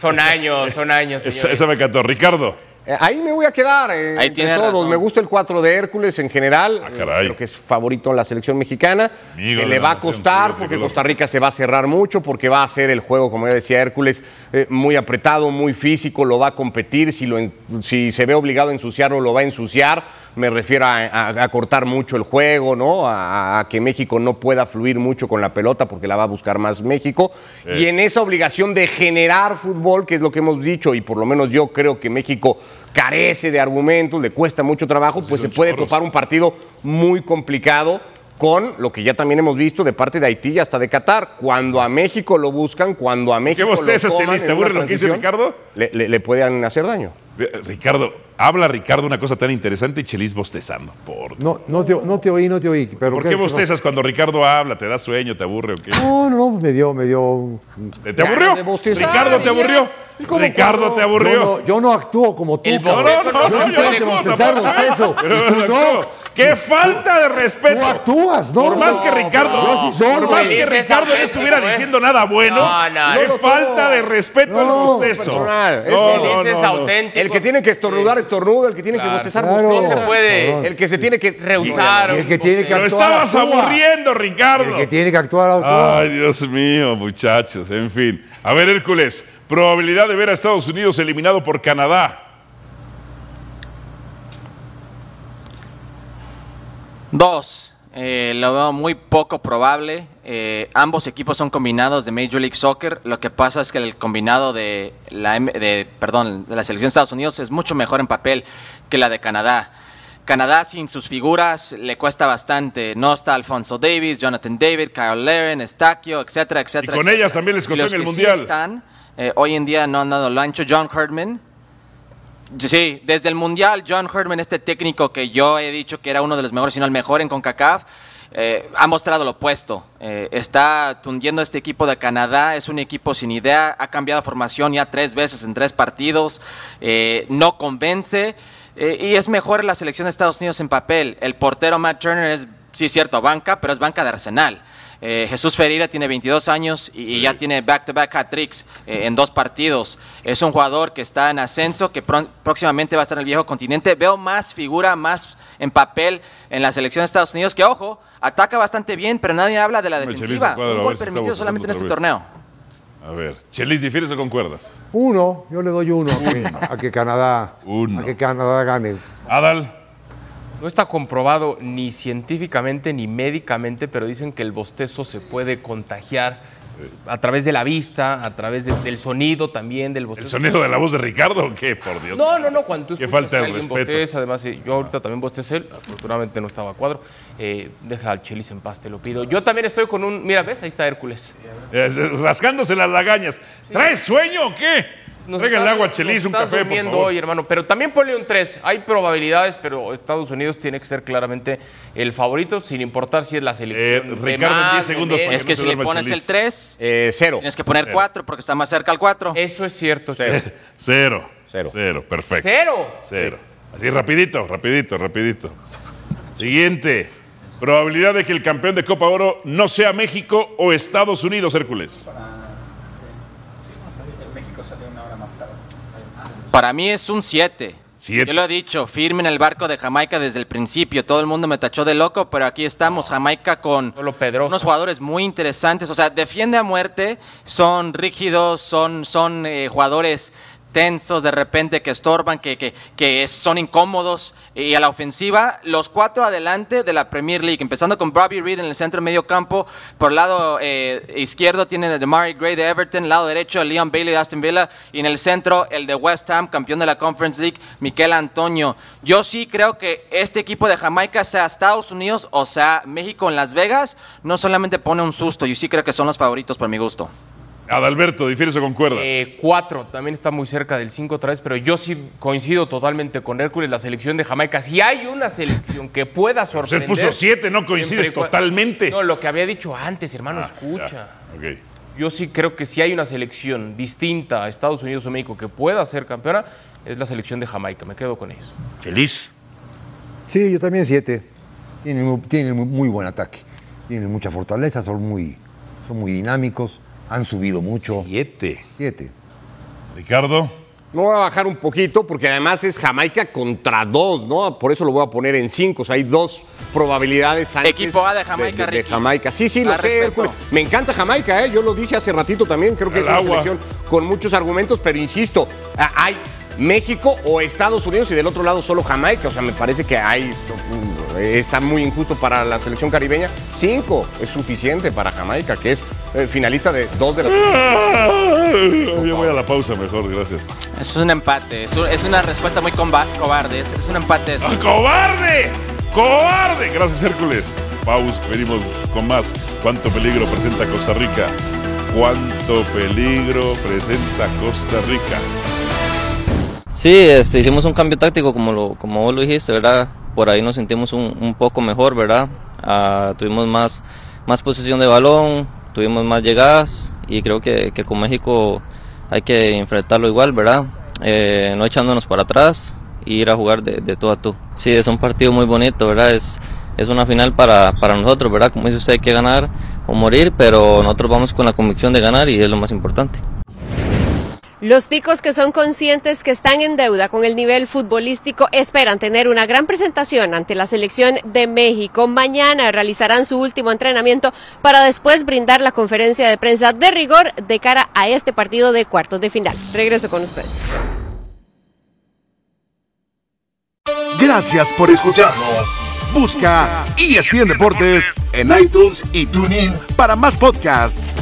Son años, son años. Esa, señores. esa me encantó. Ricardo. Eh, Ahí me voy a quedar. eh, Ahí entre tiene todos. razón. Me gusta el 4 de Hércules en general. Eh, caray. Creo que es favorito en la selección mexicana. Amigo que le va a costar porque Costa Rica se va a cerrar mucho, porque va a ser el juego, como ya decía Hércules, eh, muy apretado, muy físico, lo va a competir. Si, lo si se ve obligado a ensuciarlo, lo va a ensuciar. Me refiero a, a- a cortar mucho el juego, ¿no? A, a que México no pueda fluir mucho con la pelota porque la va a buscar más México. Y en esa obligación de generar fútbol, que es lo que hemos dicho, y por lo menos yo creo que México carece de argumentos, le cuesta mucho trabajo, pues se puede topar un partido muy complicado con lo que ya también hemos visto de parte de Haití y hasta de Qatar. Cuando a México lo buscan, cuando a México lo bostezas, toman Chelis? ¿Te en una lo que dice Ricardo? Le, le- le pueden hacer daño. Eh, Ricardo, habla Ricardo una cosa tan interesante y Chelis bostezando. Por, No, no, te, no te oí, no te oí. Pero ¿Por qué bostezas cuando Ricardo habla? ¿Te da sueño? ¿Te aburre o qué? No, no, no, me dio, me dio. ¿Te, te aburrió? ¿Ricardo te aburrió? Es como ¿Ricardo cuando- te aburrió? Yo no, yo no actúo como tú. El no, yo no, sí yo no Y tú no, no. ¡Qué falta de respeto! Tú actúas, ¿no? Por más no, que Ricardo, por más que Ricardo no estuviera diciendo nada bueno, No, no, qué no. falta de respeto al No, bostezo. personal. Es No, no, es no, no. auténtico. El que tiene que estornudar, estornuda. El que tiene que bostezar. No se puede. El que se tiene que rehusar. Y el que tiene que Lo actuar. estabas actúa. aburriendo, Ricardo. El que tiene que actuar, actúa. Ay, Dios mío, muchachos. En fin. A ver, Hércules, probabilidad de ver a Estados Unidos eliminado por Canadá. Dos, eh, lo veo muy poco probable. Eh, ambos equipos son combinados de Major League Soccer. Lo que pasa es que el combinado de la, de, perdón, de la selección de Estados Unidos es mucho mejor en papel que la de Canadá. Canadá sin sus figuras le cuesta bastante. No está Alfonso Davis, Jonathan David, Kyle Laren, Estaquio, etcétera, etcétera. Y con etcétera. ellas también les costó en el sí Mundial. están, eh, hoy en día no han dado el ancho. John Herdman, Sí, desde el Mundial, John Herdman, este técnico que yo he dicho que era uno de los mejores, si no el mejor en CONCACAF, eh, ha mostrado lo opuesto. Eh, está tundiendo este equipo de Canadá, es un equipo sin idea, ha cambiado formación ya tres veces en tres partidos, eh, no convence y es mejor la selección de Estados Unidos en papel. El portero Matt Turner es, sí cierto, banca, pero es banca de Arsenal. Eh, Jesús Ferreira tiene 22 años y, y ya tiene back-to-back hat-tricks eh, en dos partidos. Es un jugador que está en ascenso, que próximamente va a estar en el viejo continente. Veo más figura, más en papel en la selección de Estados Unidos, que ojo, ataca bastante bien, pero nadie habla de la defensiva. cuadro, Un gol si permitido solamente en este torneo. A ver, Chelis, ¿difieres o concuerdas? Uno, yo le doy uno a que, a que Canadá, Uno. a que Canadá gane. Adal. No está comprobado ni científicamente ni médicamente, pero dicen que el bostezo se puede contagiar eh, a través de la vista, a través de- del sonido también del ¿El bostezo. sonido de la voz de Ricardo o qué? Por Dios. No, no, no, cuando tú Qué escuchas falta que de alguien respeto. bosteza, además eh, yo ahorita también bostecé, afortunadamente no estaba a cuadro, eh, deja al Chelis en paz, te lo pido. Yo también estoy con un, mira, ¿ves? Ahí está Hércules. Eh, rascándose las lagañas. ¿Traes sueño o qué? Nos Traigan el agua nos un café, por favor. hoy, hermano. Pero también ponle un 3. Hay probabilidades, pero Estados Unidos tiene que ser claramente el favorito, sin importar si es la selección. Eh, de Ricardo, en más, 10 de segundos menos. para Es no que se si le pones Chelis. el 3, Eh, cero. tienes que poner 4 porque está más cerca al 4. Eso es cierto. Cero. Cero. Cero. Cero, perfecto. ¿Cero? Cero. Así rapidito, rapidito, rapidito. Siguiente. Probabilidad de que el campeón de Copa Oro no sea México o Estados Unidos, Hércules. Para mí es un 7. Siete. Yo lo he dicho, firme en el barco de Jamaica desde el principio. Todo el mundo me tachó de loco, pero aquí estamos, Jamaica con unos jugadores muy interesantes. O sea, defiende a muerte, son rígidos, son, son eh, jugadores tensos de repente que estorban, que, que, que son incómodos. Y a la ofensiva, los cuatro adelante de la Premier League, empezando con Bobby Reed en el centro medio campo. Por el lado eh, izquierdo tienen a DeMari Gray de Everton, lado derecho Leon Bailey de Aston Villa y en el centro el de West Ham, campeón de la Conference League, Miquel Antonio. Yo sí creo que este equipo de Jamaica, sea Estados Unidos o sea México en Las Vegas, no solamente pone un susto, yo sí creo que son los favoritos por mi gusto. Adalberto, ¿difieres o concuerdas? Eh, cuatro, también está muy cerca del 5 otra vez, pero yo sí coincido totalmente con Hércules, la selección de Jamaica. Si hay una selección que pueda sorprender. puso siete, no coincides totalmente. No, lo que había dicho antes, hermano, Ah, escucha. ya, ok. yo sí creo que si hay una selección distinta a Estados Unidos o México que pueda ser campeona, es la selección de Jamaica. Me quedo con ellos. Feliz. Sí, yo también siete. Tienen, tienen mu- muy buen ataque. Tienen mucha fortaleza, son muy, son muy dinámicos, han subido mucho. Siete. Siete. Ricardo. No voy a bajar un poquito porque además es Jamaica contra dos, ¿no? Por eso lo voy a poner en cinco. O sea, hay dos probabilidades antes Equipo A de Jamaica, de, de Ricky. Jamaica. Sí, sí, lo Más sé. Hércules. Me encanta Jamaica, ¿eh? Yo lo dije hace ratito también. Creo que El es una agua. selección con muchos argumentos, pero insisto, ah, hay México o Estados Unidos y del otro lado solo Jamaica. O sea, me parece que hay. Está muy injusto para la selección caribeña. Cinco es suficiente para Jamaica, que es eh, finalista de dos de las. Yo voy a la pausa mejor, gracias. Es un empate, es, un- es una respuesta muy cobarde, es, un empate. ¡Ah, ¡Cobarde! ¡Cobarde! Gracias, Hércules. Pausa, venimos con más. ¿Cuánto peligro presenta Costa Rica? ¿Cuánto peligro presenta Costa Rica? Sí, este, hicimos un cambio táctico como, lo, como vos lo dijiste, ¿verdad? Por ahí nos sentimos un, poco mejor, ¿verdad? Ah, tuvimos más, más de balón, tuvimos más llegadas y creo que, que con México hay que enfrentarlo igual, ¿verdad? Eh, no echándonos para atrás y ir a jugar de, de tú a tú. Sí, es un partido muy bonito, ¿verdad? Es, es una final para, para nosotros, ¿verdad? Como dice usted, hay que ganar o morir, pero nosotros vamos con la convicción de ganar y es lo más importante. Los ticos que son conscientes que están en deuda con el nivel futbolístico esperan tener una gran presentación ante la selección de México. Mañana realizarán su último entrenamiento para después brindar la conferencia de prensa de rigor de cara a este partido de cuartos de final. Regreso con ustedes. Gracias por escucharnos. Busca ESPN Deportes en iTunes y TuneIn para más podcasts.